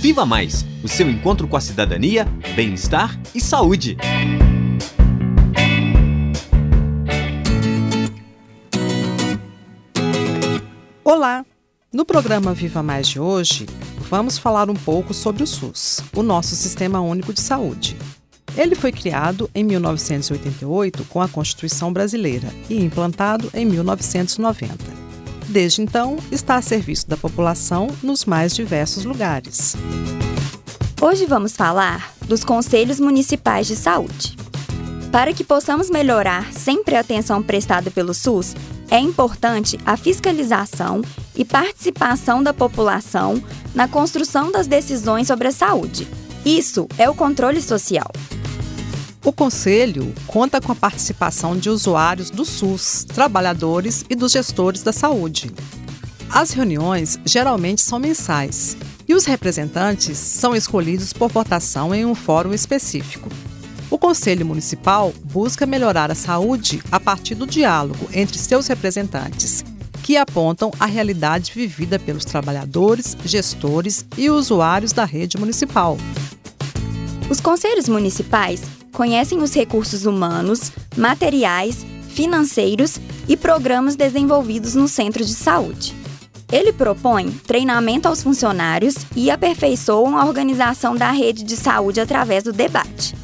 Viva Mais o seu encontro com a cidadania, bem-estar e saúde. Olá! No programa Viva Mais de hoje, vamos falar um pouco sobre o SUS, o nosso Sistema Único de Saúde. Ele foi criado em 1988 com a Constituição Brasileira e implantado em 1990. Desde então, está a serviço da população nos mais diversos lugares. Hoje vamos falar dos Conselhos Municipais de Saúde. Para que possamos melhorar sempre a atenção prestada pelo SUS, é importante a fiscalização e participação da população na construção das decisões sobre a saúde. Isso é o controle social. O Conselho conta com a participação de usuários do SUS, trabalhadores e dos gestores da saúde. As reuniões geralmente são mensais e os representantes são escolhidos por votação em um fórum específico. O Conselho Municipal busca melhorar a saúde a partir do diálogo entre seus representantes, que apontam a realidade vivida pelos trabalhadores, gestores e usuários da rede municipal. Os conselhos municipais conhecem os recursos humanos, materiais, financeiros e programas desenvolvidos no centro de saúde. Ele propõe treinamento aos funcionários e aperfeiçoam a organização da rede de saúde através do debate.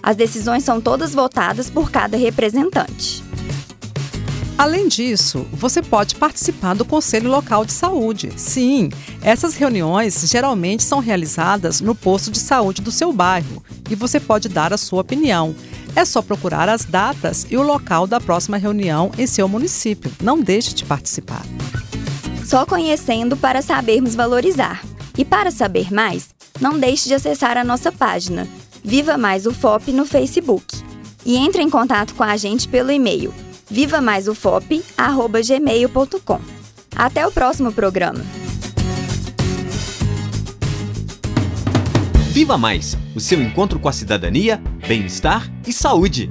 As decisões são todas votadas por cada representante. Além disso, você pode participar do Conselho Local de Saúde. Sim, essas reuniões geralmente são realizadas no posto de saúde do seu bairro e você pode dar a sua opinião. É só procurar as datas e o local da próxima reunião em seu município. Não deixe de participar. Só conhecendo para sabermos valorizar. E para saber mais, não deixe de acessar a nossa página Viva Mais UFOP no Facebook. E entre em contato com a gente pelo e-mail vivamaisufop@gmail.com. Até o próximo programa. Viva Mais, o seu encontro com a cidadania, bem-estar e saúde.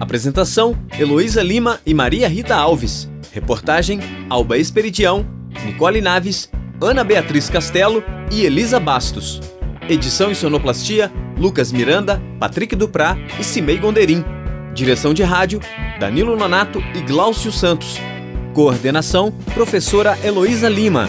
Apresentação: Heloísa Lima e Maria Rita Alves. Reportagem: Alba Esperidião, Nicole Naves, Ana Beatriz Castelo e Elisa Bastos. Edição e sonoplastia: Lucas Miranda, Patrick Duprá e Cimei Gonderim. Direção de rádio: Danilo Nonato e Glaucio Santos. Coordenação: Professora Heloísa Lima.